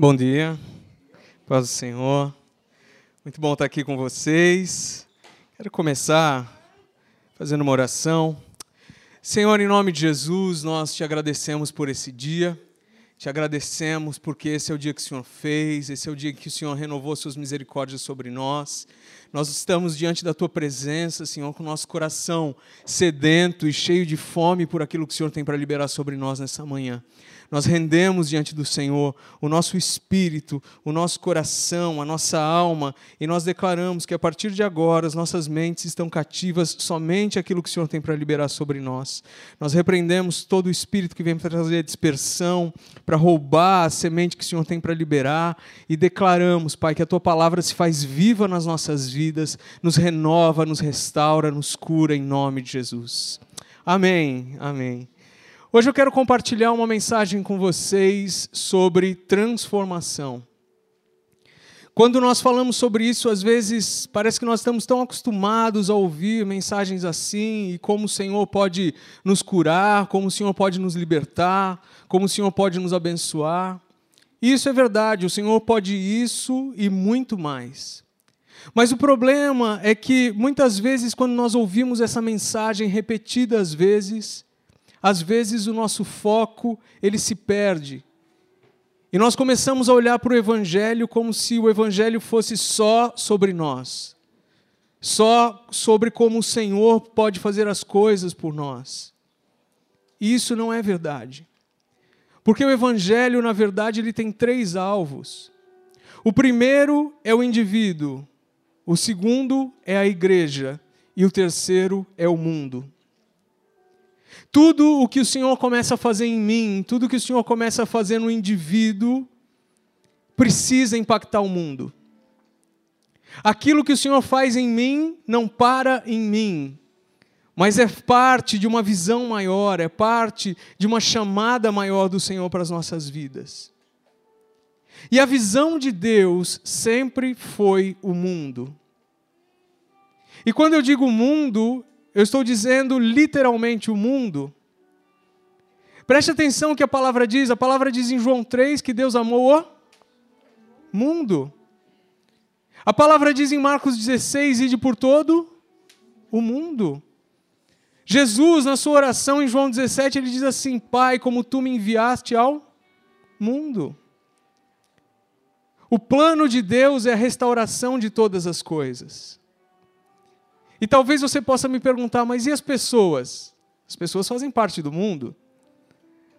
Bom dia, paz do Senhor. Muito bom estar aqui com vocês. Quero começar fazendo uma oração. Senhor, em nome de Jesus, nós te agradecemos por esse dia. Te agradecemos porque esse é o dia que o Senhor fez, esse é o dia que o Senhor renovou suas misericórdias sobre nós. Nós estamos diante da tua presença, Senhor, com o nosso coração sedento e cheio de fome por aquilo que o Senhor tem para liberar sobre nós nessa manhã nós rendemos diante do Senhor o nosso espírito, o nosso coração, a nossa alma, e nós declaramos que a partir de agora as nossas mentes estão cativas somente àquilo que o Senhor tem para liberar sobre nós. Nós repreendemos todo o espírito que vem para trazer dispersão, para roubar a semente que o Senhor tem para liberar, e declaramos, Pai, que a tua palavra se faz viva nas nossas vidas, nos renova, nos restaura, nos cura em nome de Jesus. Amém. Amém. Hoje eu quero compartilhar uma mensagem com vocês sobre transformação. Quando nós falamos sobre isso, às vezes parece que nós estamos tão acostumados a ouvir mensagens assim, e como o Senhor pode nos curar, como o Senhor pode nos libertar, como o Senhor pode nos abençoar. Isso é verdade, o Senhor pode isso e muito mais. Mas o problema é que muitas vezes, quando nós ouvimos essa mensagem repetidas vezes, às vezes o nosso foco ele se perde. E nós começamos a olhar para o evangelho como se o evangelho fosse só sobre nós. Só sobre como o Senhor pode fazer as coisas por nós. E isso não é verdade. Porque o evangelho, na verdade, ele tem três alvos. O primeiro é o indivíduo, o segundo é a igreja e o terceiro é o mundo. Tudo o que o Senhor começa a fazer em mim, tudo o que o Senhor começa a fazer no indivíduo, precisa impactar o mundo. Aquilo que o Senhor faz em mim não para em mim, mas é parte de uma visão maior, é parte de uma chamada maior do Senhor para as nossas vidas. E a visão de Deus sempre foi o mundo. E quando eu digo mundo, eu estou dizendo literalmente o mundo. Preste atenção que a palavra diz, a palavra diz em João 3 que Deus amou o mundo. A palavra diz em Marcos 16, ide por todo o mundo. Jesus, na sua oração em João 17, ele diz assim: Pai, como tu me enviaste ao mundo. O plano de Deus é a restauração de todas as coisas. E talvez você possa me perguntar, mas e as pessoas? As pessoas fazem parte do mundo.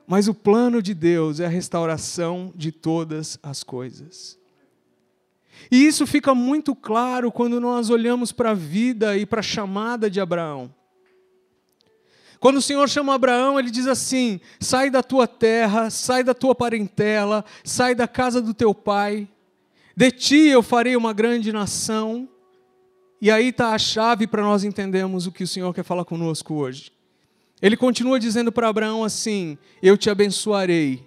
Mas o plano de Deus é a restauração de todas as coisas. E isso fica muito claro quando nós olhamos para a vida e para a chamada de Abraão. Quando o Senhor chama Abraão, ele diz assim: sai da tua terra, sai da tua parentela, sai da casa do teu pai, de ti eu farei uma grande nação e aí está a chave para nós entendermos o que o Senhor quer falar conosco hoje. Ele continua dizendo para Abraão assim: Eu te abençoarei,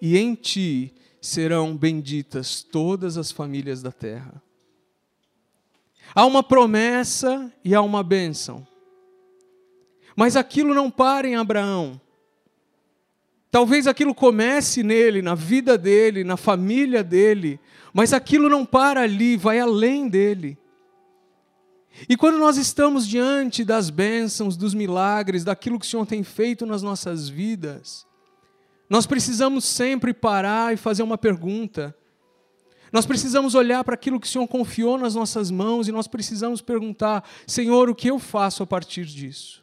e em ti serão benditas todas as famílias da terra. Há uma promessa e há uma bênção. Mas aquilo não para em Abraão. Talvez aquilo comece nele, na vida dele, na família dele, mas aquilo não para ali, vai além dele. E quando nós estamos diante das bênçãos, dos milagres, daquilo que o Senhor tem feito nas nossas vidas, nós precisamos sempre parar e fazer uma pergunta. Nós precisamos olhar para aquilo que o Senhor confiou nas nossas mãos e nós precisamos perguntar: Senhor, o que eu faço a partir disso?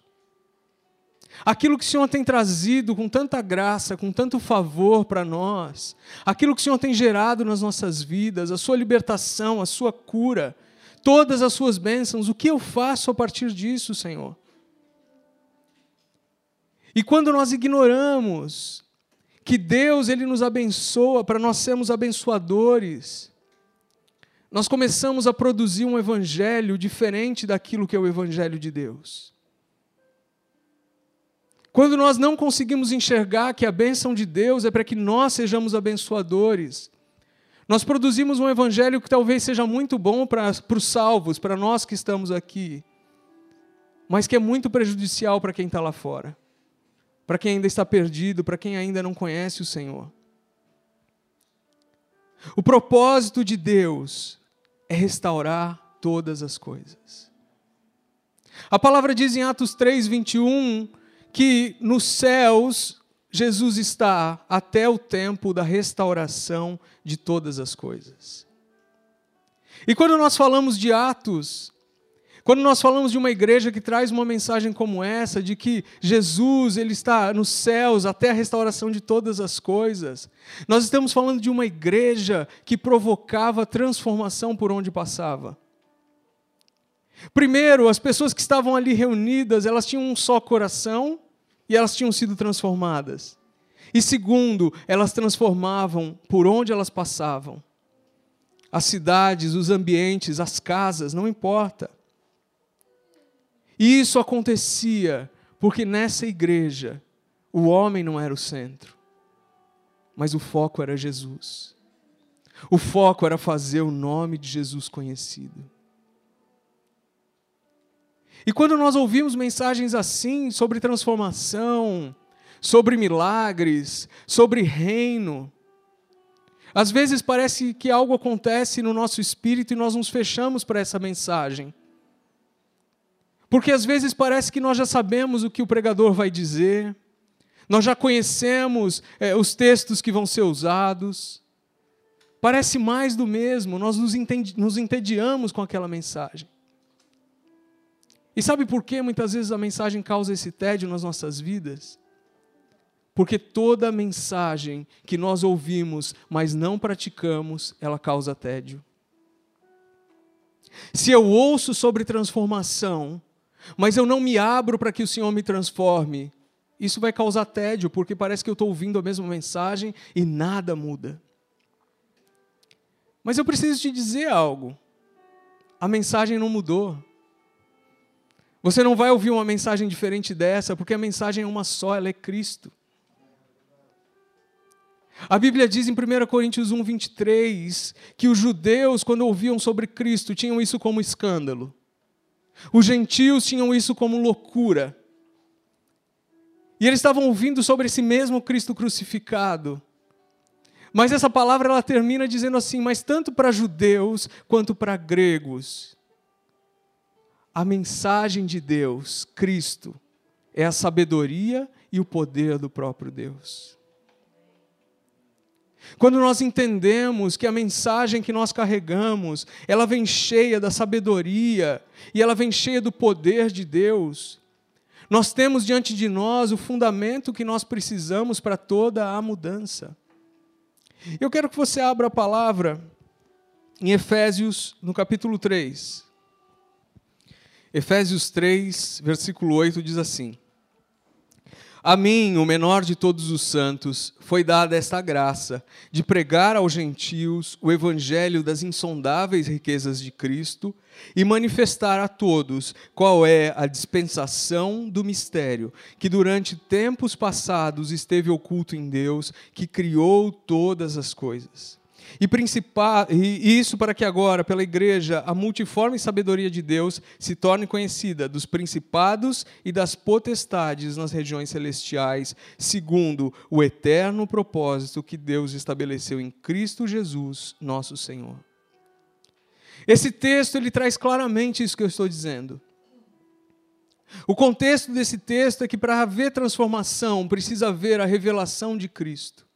Aquilo que o Senhor tem trazido com tanta graça, com tanto favor para nós, aquilo que o Senhor tem gerado nas nossas vidas, a sua libertação, a sua cura, todas as suas bênçãos, o que eu faço a partir disso, Senhor? E quando nós ignoramos que Deus ele nos abençoa para nós sermos abençoadores, nós começamos a produzir um evangelho diferente daquilo que é o evangelho de Deus. Quando nós não conseguimos enxergar que a bênção de Deus é para que nós sejamos abençoadores, nós produzimos um evangelho que talvez seja muito bom para, para os salvos, para nós que estamos aqui, mas que é muito prejudicial para quem está lá fora, para quem ainda está perdido, para quem ainda não conhece o Senhor. O propósito de Deus é restaurar todas as coisas. A palavra diz em Atos 3, 21 que nos céus Jesus está até o tempo da restauração de todas as coisas. E quando nós falamos de Atos, quando nós falamos de uma igreja que traz uma mensagem como essa, de que Jesus ele está nos céus até a restauração de todas as coisas, nós estamos falando de uma igreja que provocava transformação por onde passava. Primeiro, as pessoas que estavam ali reunidas, elas tinham um só coração e elas tinham sido transformadas. E segundo, elas transformavam por onde elas passavam. As cidades, os ambientes, as casas, não importa. E isso acontecia porque nessa igreja o homem não era o centro, mas o foco era Jesus. O foco era fazer o nome de Jesus conhecido. E quando nós ouvimos mensagens assim sobre transformação, sobre milagres, sobre reino, às vezes parece que algo acontece no nosso espírito e nós nos fechamos para essa mensagem. Porque às vezes parece que nós já sabemos o que o pregador vai dizer, nós já conhecemos é, os textos que vão ser usados. Parece mais do mesmo, nós nos, nos entediamos com aquela mensagem. E sabe por que muitas vezes a mensagem causa esse tédio nas nossas vidas? Porque toda mensagem que nós ouvimos, mas não praticamos, ela causa tédio. Se eu ouço sobre transformação, mas eu não me abro para que o Senhor me transforme, isso vai causar tédio, porque parece que eu estou ouvindo a mesma mensagem e nada muda. Mas eu preciso te dizer algo. A mensagem não mudou. Você não vai ouvir uma mensagem diferente dessa, porque a mensagem é uma só, ela é Cristo. A Bíblia diz em 1 Coríntios 1, 23, que os judeus, quando ouviam sobre Cristo, tinham isso como escândalo. Os gentios tinham isso como loucura. E eles estavam ouvindo sobre esse mesmo Cristo crucificado. Mas essa palavra ela termina dizendo assim: mas tanto para judeus quanto para gregos, a mensagem de Deus, Cristo, é a sabedoria e o poder do próprio Deus. Quando nós entendemos que a mensagem que nós carregamos, ela vem cheia da sabedoria e ela vem cheia do poder de Deus, nós temos diante de nós o fundamento que nós precisamos para toda a mudança. Eu quero que você abra a palavra em Efésios, no capítulo 3. Efésios 3, versículo 8 diz assim: a mim, o menor de todos os santos, foi dada esta graça de pregar aos gentios o evangelho das insondáveis riquezas de Cristo e manifestar a todos qual é a dispensação do mistério que durante tempos passados esteve oculto em Deus, que criou todas as coisas e, e isso para que agora, pela igreja, a multiforme sabedoria de Deus se torne conhecida dos principados e das potestades nas regiões celestiais, segundo o eterno propósito que Deus estabeleceu em Cristo Jesus, nosso Senhor. Esse texto ele traz claramente isso que eu estou dizendo. O contexto desse texto é que para haver transformação precisa haver a revelação de Cristo.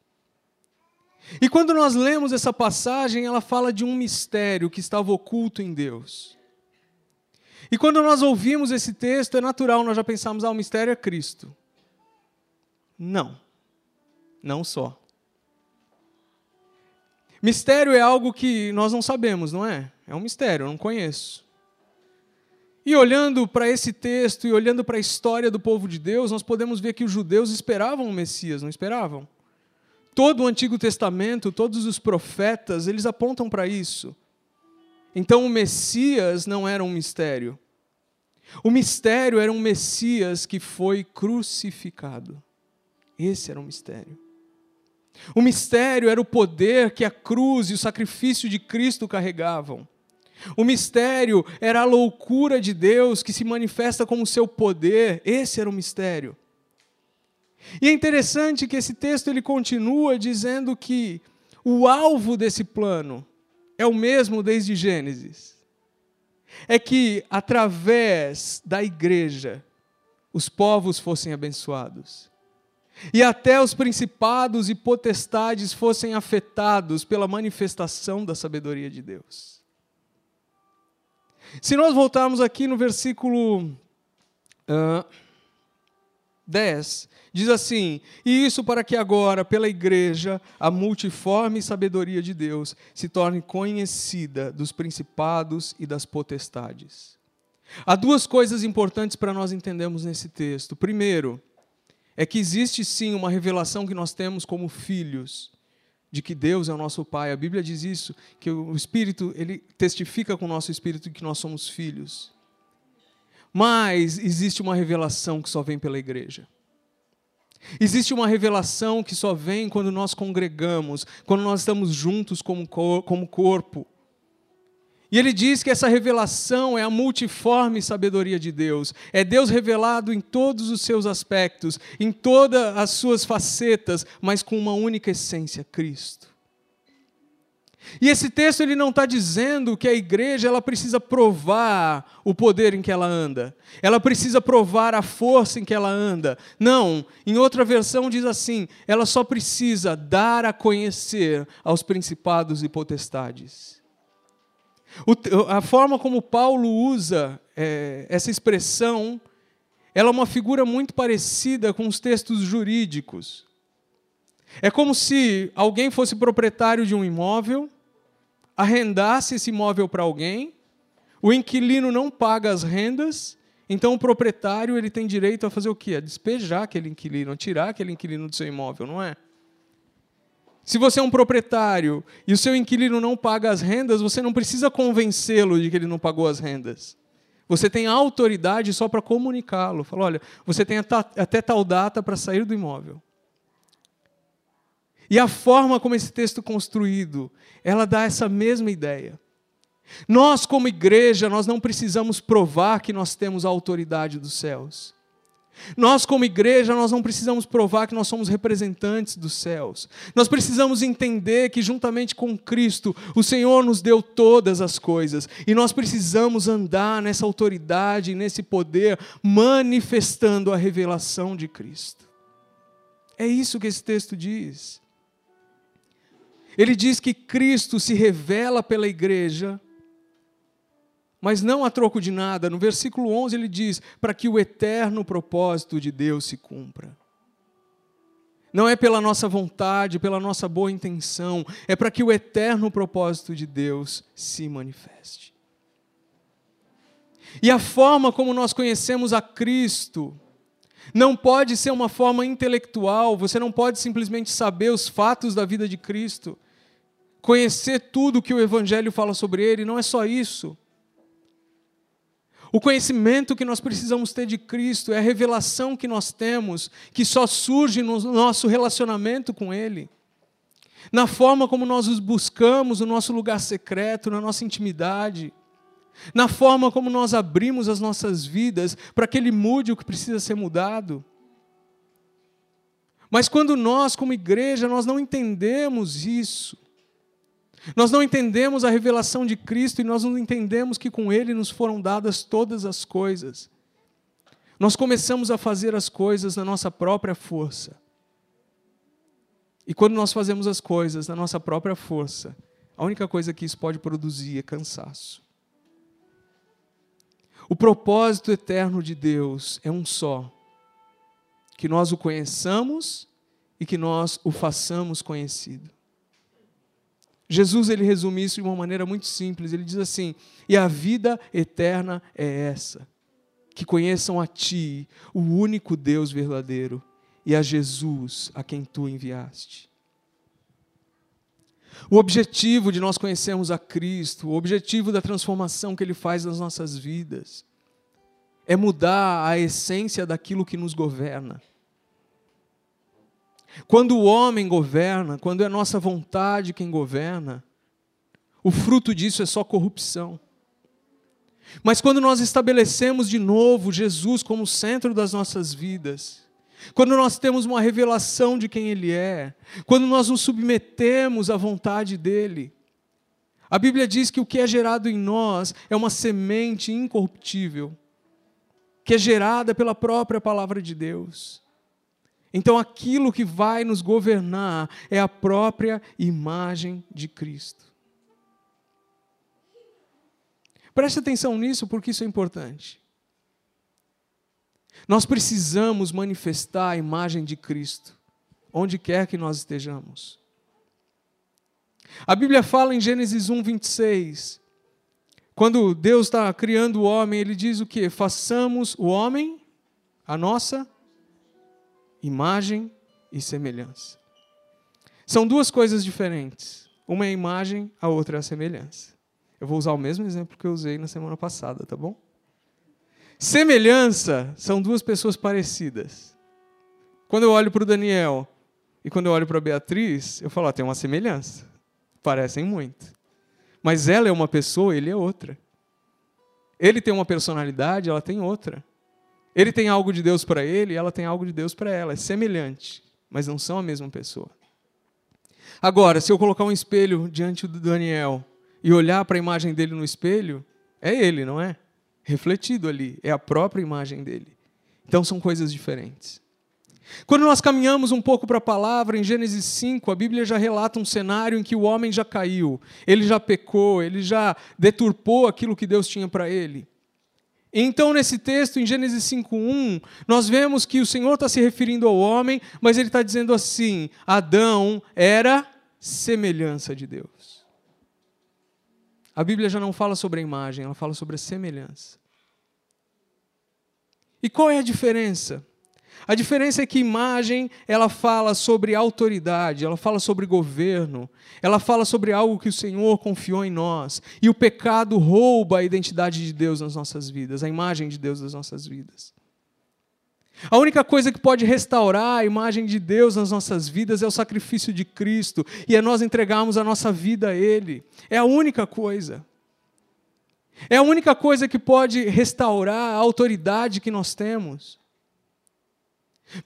E quando nós lemos essa passagem, ela fala de um mistério que estava oculto em Deus. E quando nós ouvimos esse texto, é natural nós já pensarmos, ah, o mistério é Cristo. Não. Não só. Mistério é algo que nós não sabemos, não é? É um mistério, eu não conheço. E olhando para esse texto e olhando para a história do povo de Deus, nós podemos ver que os judeus esperavam o Messias, não esperavam? Todo o Antigo Testamento, todos os profetas, eles apontam para isso. Então o Messias não era um mistério. O mistério era um Messias que foi crucificado. Esse era o mistério. O mistério era o poder que a cruz e o sacrifício de Cristo carregavam. O mistério era a loucura de Deus que se manifesta como seu poder. Esse era o mistério. E é interessante que esse texto ele continua dizendo que o alvo desse plano é o mesmo desde Gênesis. É que através da igreja os povos fossem abençoados. E até os principados e potestades fossem afetados pela manifestação da sabedoria de Deus. Se nós voltarmos aqui no versículo uh, 10, diz assim: E isso para que agora, pela igreja, a multiforme sabedoria de Deus se torne conhecida dos principados e das potestades. Há duas coisas importantes para nós entendermos nesse texto. Primeiro, é que existe sim uma revelação que nós temos como filhos de que Deus é o nosso Pai. A Bíblia diz isso, que o Espírito, ele testifica com o nosso espírito que nós somos filhos. Mas existe uma revelação que só vem pela igreja. Existe uma revelação que só vem quando nós congregamos, quando nós estamos juntos como, como corpo. E ele diz que essa revelação é a multiforme sabedoria de Deus. É Deus revelado em todos os seus aspectos, em todas as suas facetas, mas com uma única essência, Cristo. E esse texto ele não está dizendo que a igreja ela precisa provar o poder em que ela anda, ela precisa provar a força em que ela anda. Não, em outra versão diz assim: ela só precisa dar a conhecer aos principados e potestades. O, a forma como Paulo usa é, essa expressão, ela é uma figura muito parecida com os textos jurídicos. É como se alguém fosse proprietário de um imóvel, arrendasse esse imóvel para alguém, o inquilino não paga as rendas, então o proprietário ele tem direito a fazer o quê? A despejar aquele inquilino, a tirar aquele inquilino do seu imóvel, não é? Se você é um proprietário e o seu inquilino não paga as rendas, você não precisa convencê-lo de que ele não pagou as rendas. Você tem autoridade só para comunicá-lo. Fala, olha, você tem até tal data para sair do imóvel. E a forma como esse texto construído, ela dá essa mesma ideia. Nós, como igreja, nós não precisamos provar que nós temos a autoridade dos céus. Nós, como igreja, nós não precisamos provar que nós somos representantes dos céus. Nós precisamos entender que, juntamente com Cristo, o Senhor nos deu todas as coisas. E nós precisamos andar nessa autoridade, nesse poder, manifestando a revelação de Cristo. É isso que esse texto diz. Ele diz que Cristo se revela pela igreja mas não a troco de nada. No versículo 11 ele diz: para que o eterno propósito de Deus se cumpra. Não é pela nossa vontade, pela nossa boa intenção, é para que o eterno propósito de Deus se manifeste. E a forma como nós conhecemos a Cristo não pode ser uma forma intelectual, você não pode simplesmente saber os fatos da vida de Cristo, conhecer tudo que o Evangelho fala sobre ele, não é só isso. O conhecimento que nós precisamos ter de Cristo é a revelação que nós temos, que só surge no nosso relacionamento com Ele. Na forma como nós os buscamos, no nosso lugar secreto, na nossa intimidade. Na forma como nós abrimos as nossas vidas para que Ele mude o que precisa ser mudado. Mas quando nós, como igreja, nós não entendemos isso, nós não entendemos a revelação de Cristo e nós não entendemos que com Ele nos foram dadas todas as coisas. Nós começamos a fazer as coisas na nossa própria força. E quando nós fazemos as coisas na nossa própria força, a única coisa que isso pode produzir é cansaço. O propósito eterno de Deus é um só: que nós o conheçamos e que nós o façamos conhecido. Jesus ele resume isso de uma maneira muito simples. Ele diz assim: "E a vida eterna é essa, que conheçam a ti, o único Deus verdadeiro, e a Jesus a quem tu enviaste." O objetivo de nós conhecermos a Cristo, o objetivo da transformação que ele faz nas nossas vidas, é mudar a essência daquilo que nos governa. Quando o homem governa, quando é nossa vontade quem governa, o fruto disso é só corrupção. Mas quando nós estabelecemos de novo Jesus como centro das nossas vidas, quando nós temos uma revelação de quem Ele é, quando nós nos submetemos à vontade dEle. A Bíblia diz que o que é gerado em nós é uma semente incorruptível, que é gerada pela própria palavra de Deus. Então, aquilo que vai nos governar é a própria imagem de Cristo. Preste atenção nisso, porque isso é importante. Nós precisamos manifestar a imagem de Cristo, onde quer que nós estejamos. A Bíblia fala em Gênesis 1, 26. Quando Deus está criando o homem, ele diz o que? Façamos o homem a nossa imagem e semelhança. São duas coisas diferentes. Uma é a imagem, a outra é a semelhança. Eu vou usar o mesmo exemplo que eu usei na semana passada, tá bom? Semelhança são duas pessoas parecidas. Quando eu olho para o Daniel e quando eu olho para a Beatriz, eu falo, ah, tem uma semelhança. Parecem muito. Mas ela é uma pessoa, ele é outra. Ele tem uma personalidade, ela tem outra. Ele tem algo de Deus para ele, ela tem algo de Deus para ela. É semelhante, mas não são a mesma pessoa. Agora, se eu colocar um espelho diante do Daniel e olhar para a imagem dele no espelho, é ele, não é? Refletido ali, é a própria imagem dele. Então são coisas diferentes. Quando nós caminhamos um pouco para a palavra, em Gênesis 5, a Bíblia já relata um cenário em que o homem já caiu, ele já pecou, ele já deturpou aquilo que Deus tinha para ele. Então, nesse texto, em Gênesis 5:1, nós vemos que o Senhor está se referindo ao homem, mas ele está dizendo assim: Adão era semelhança de Deus. A Bíblia já não fala sobre a imagem, ela fala sobre a semelhança. E qual é a diferença? A diferença é que imagem, ela fala sobre autoridade, ela fala sobre governo, ela fala sobre algo que o Senhor confiou em nós. E o pecado rouba a identidade de Deus nas nossas vidas, a imagem de Deus nas nossas vidas. A única coisa que pode restaurar a imagem de Deus nas nossas vidas é o sacrifício de Cristo e é nós entregarmos a nossa vida a Ele. É a única coisa. É a única coisa que pode restaurar a autoridade que nós temos.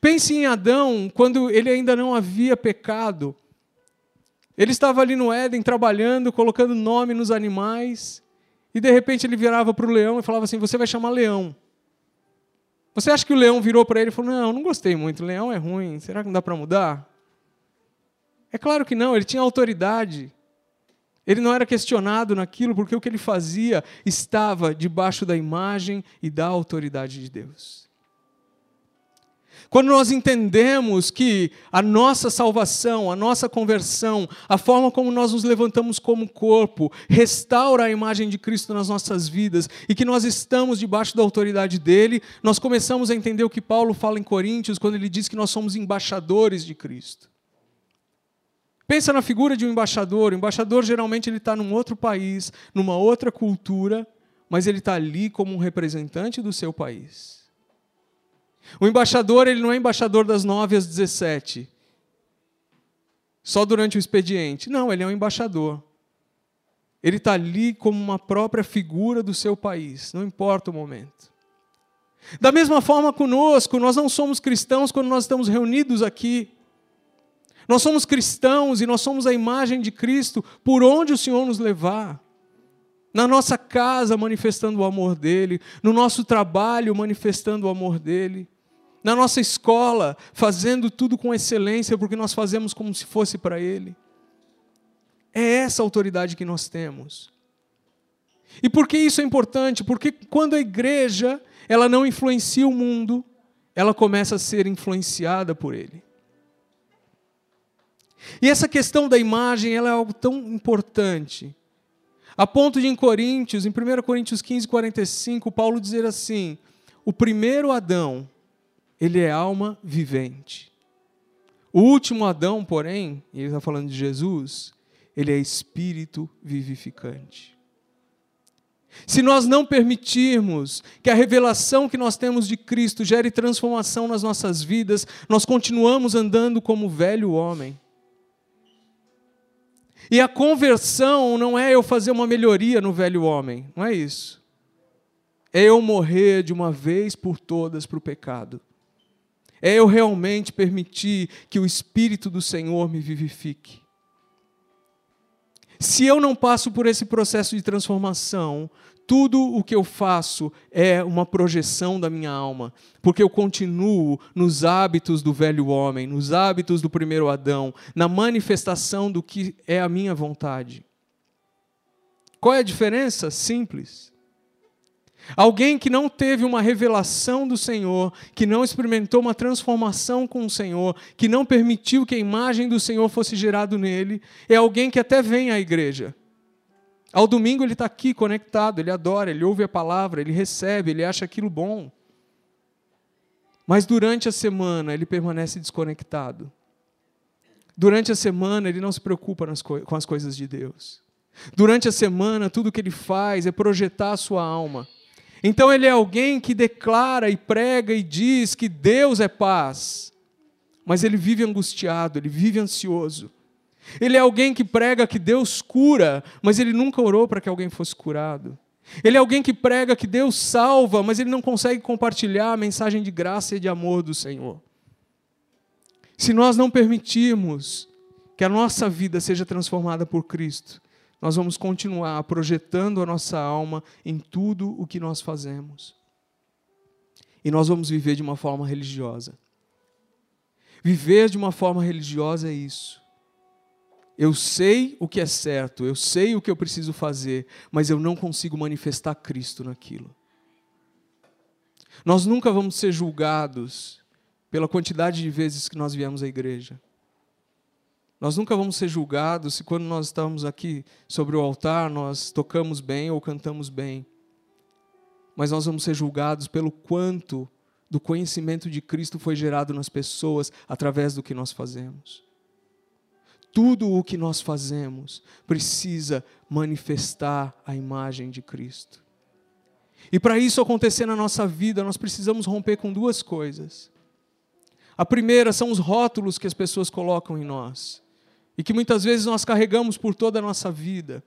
Pense em Adão, quando ele ainda não havia pecado. Ele estava ali no Éden trabalhando, colocando nome nos animais, e de repente ele virava para o leão e falava assim: Você vai chamar leão. Você acha que o leão virou para ele e falou: Não, não gostei muito, leão é ruim, será que não dá para mudar? É claro que não, ele tinha autoridade. Ele não era questionado naquilo, porque o que ele fazia estava debaixo da imagem e da autoridade de Deus. Quando nós entendemos que a nossa salvação, a nossa conversão, a forma como nós nos levantamos como corpo, restaura a imagem de Cristo nas nossas vidas e que nós estamos debaixo da autoridade dele, nós começamos a entender o que Paulo fala em Coríntios quando ele diz que nós somos embaixadores de Cristo. Pensa na figura de um embaixador. O embaixador geralmente ele está num outro país, numa outra cultura, mas ele está ali como um representante do seu país. O embaixador, ele não é embaixador das 9 às 17. Só durante o expediente. Não, ele é um embaixador. Ele está ali como uma própria figura do seu país, não importa o momento. Da mesma forma conosco, nós não somos cristãos quando nós estamos reunidos aqui. Nós somos cristãos e nós somos a imagem de Cristo por onde o Senhor nos levar. Na nossa casa, manifestando o amor dele. No nosso trabalho, manifestando o amor dele na nossa escola, fazendo tudo com excelência, porque nós fazemos como se fosse para Ele. É essa autoridade que nós temos. E por que isso é importante? Porque quando a igreja ela não influencia o mundo, ela começa a ser influenciada por ele. E essa questão da imagem ela é algo tão importante. A ponto de em Coríntios, em 1 Coríntios 15, 45, Paulo dizer assim: o primeiro Adão ele é alma vivente. O último Adão, porém, e ele está falando de Jesus, ele é espírito vivificante. Se nós não permitirmos que a revelação que nós temos de Cristo gere transformação nas nossas vidas, nós continuamos andando como velho homem. E a conversão não é eu fazer uma melhoria no velho homem, não é isso. É eu morrer de uma vez por todas para o pecado É eu realmente permitir que o Espírito do Senhor me vivifique. Se eu não passo por esse processo de transformação, tudo o que eu faço é uma projeção da minha alma, porque eu continuo nos hábitos do velho homem, nos hábitos do primeiro Adão, na manifestação do que é a minha vontade. Qual é a diferença? Simples. Alguém que não teve uma revelação do Senhor, que não experimentou uma transformação com o Senhor, que não permitiu que a imagem do Senhor fosse gerada nele, é alguém que até vem à igreja. Ao domingo ele está aqui conectado, ele adora, ele ouve a palavra, ele recebe, ele acha aquilo bom. Mas durante a semana ele permanece desconectado. Durante a semana ele não se preocupa com as coisas de Deus. Durante a semana tudo que ele faz é projetar a sua alma. Então ele é alguém que declara e prega e diz que Deus é paz, mas ele vive angustiado, ele vive ansioso. Ele é alguém que prega que Deus cura, mas ele nunca orou para que alguém fosse curado. Ele é alguém que prega que Deus salva, mas ele não consegue compartilhar a mensagem de graça e de amor do Senhor. Se nós não permitirmos que a nossa vida seja transformada por Cristo, nós vamos continuar projetando a nossa alma em tudo o que nós fazemos. E nós vamos viver de uma forma religiosa. Viver de uma forma religiosa é isso. Eu sei o que é certo, eu sei o que eu preciso fazer, mas eu não consigo manifestar Cristo naquilo. Nós nunca vamos ser julgados pela quantidade de vezes que nós viemos à igreja. Nós nunca vamos ser julgados se quando nós estamos aqui sobre o altar nós tocamos bem ou cantamos bem. Mas nós vamos ser julgados pelo quanto do conhecimento de Cristo foi gerado nas pessoas através do que nós fazemos. Tudo o que nós fazemos precisa manifestar a imagem de Cristo. E para isso acontecer na nossa vida, nós precisamos romper com duas coisas. A primeira são os rótulos que as pessoas colocam em nós e que muitas vezes nós carregamos por toda a nossa vida.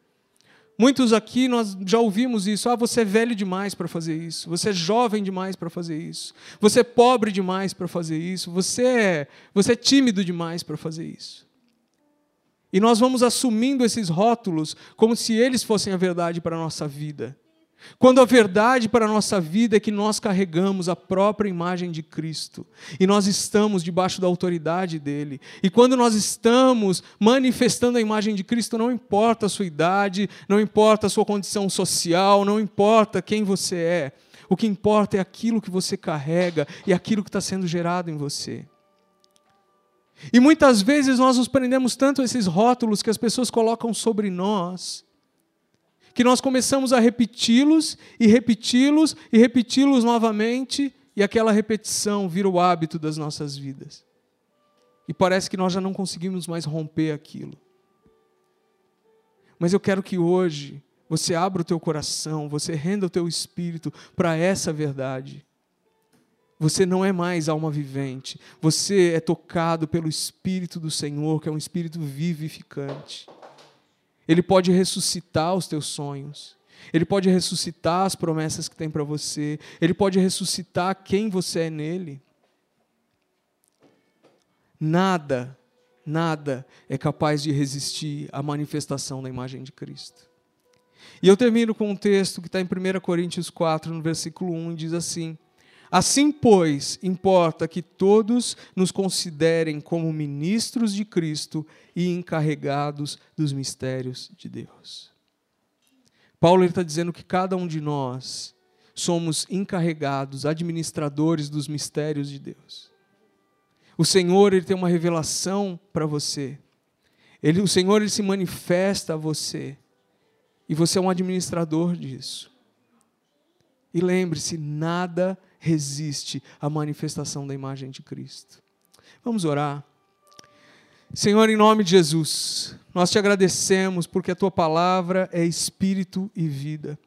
Muitos aqui nós já ouvimos isso. Ah, você é velho demais para fazer isso. Você é jovem demais para fazer isso. Você é pobre demais para fazer isso. Você é, você é tímido demais para fazer isso. E nós vamos assumindo esses rótulos como se eles fossem a verdade para a nossa vida. Quando a verdade para a nossa vida é que nós carregamos a própria imagem de Cristo e nós estamos debaixo da autoridade dele. E quando nós estamos manifestando a imagem de Cristo, não importa a sua idade, não importa a sua condição social, não importa quem você é. O que importa é aquilo que você carrega e aquilo que está sendo gerado em você. E muitas vezes nós nos prendemos tanto a esses rótulos que as pessoas colocam sobre nós que nós começamos a repeti-los e repeti-los e repeti-los novamente, e aquela repetição vira o hábito das nossas vidas. E parece que nós já não conseguimos mais romper aquilo. Mas eu quero que hoje você abra o teu coração, você renda o teu espírito para essa verdade. Você não é mais alma vivente, você é tocado pelo Espírito do Senhor, que é um espírito vivificante. Ele pode ressuscitar os teus sonhos. Ele pode ressuscitar as promessas que tem para você. Ele pode ressuscitar quem você é nele. Nada, nada é capaz de resistir à manifestação da imagem de Cristo. E eu termino com um texto que está em 1 Coríntios 4, no versículo 1, e diz assim: Assim, pois, importa que todos nos considerem como ministros de Cristo e encarregados dos mistérios de Deus. Paulo está dizendo que cada um de nós somos encarregados, administradores dos mistérios de Deus. O Senhor ele tem uma revelação para você. Ele, o Senhor ele se manifesta a você. E você é um administrador disso. E lembre-se, nada resiste à manifestação da imagem de Cristo. Vamos orar. Senhor, em nome de Jesus, nós te agradecemos porque a tua palavra é espírito e vida.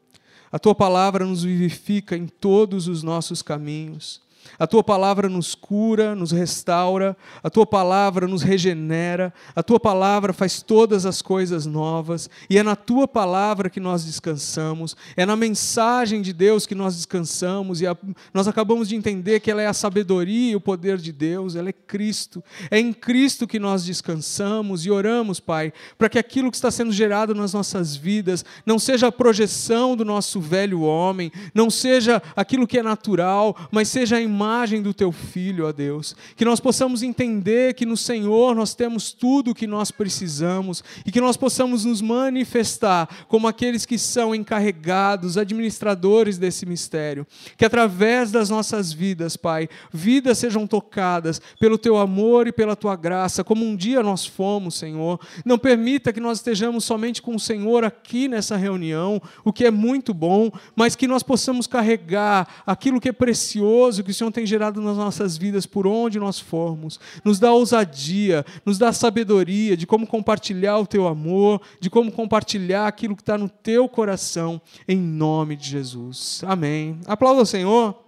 A tua palavra nos vivifica em todos os nossos caminhos. A tua palavra nos cura, nos restaura, a tua palavra nos regenera, a tua palavra faz todas as coisas novas, e é na tua palavra que nós descansamos, é na mensagem de Deus que nós descansamos, e a, nós acabamos de entender que ela é a sabedoria e o poder de Deus, ela é Cristo. É em Cristo que nós descansamos e oramos, Pai, para que aquilo que está sendo gerado nas nossas vidas não seja a projeção do nosso velho homem, não seja aquilo que é natural, mas seja a imagem do teu filho, ó Deus. Que nós possamos entender que no Senhor nós temos tudo o que nós precisamos e que nós possamos nos manifestar como aqueles que são encarregados, administradores desse mistério. Que através das nossas vidas, Pai, vidas sejam tocadas pelo teu amor e pela tua graça, como um dia nós fomos, Senhor. Não permita que nós estejamos somente com o Senhor aqui nessa reunião, o que é muito bom, mas que nós possamos carregar aquilo que é precioso que o Senhor tem gerado nas nossas vidas por onde nós formos. Nos dá ousadia, nos dá sabedoria de como compartilhar o teu amor, de como compartilhar aquilo que está no teu coração, em nome de Jesus. Amém. Aplauda o Senhor.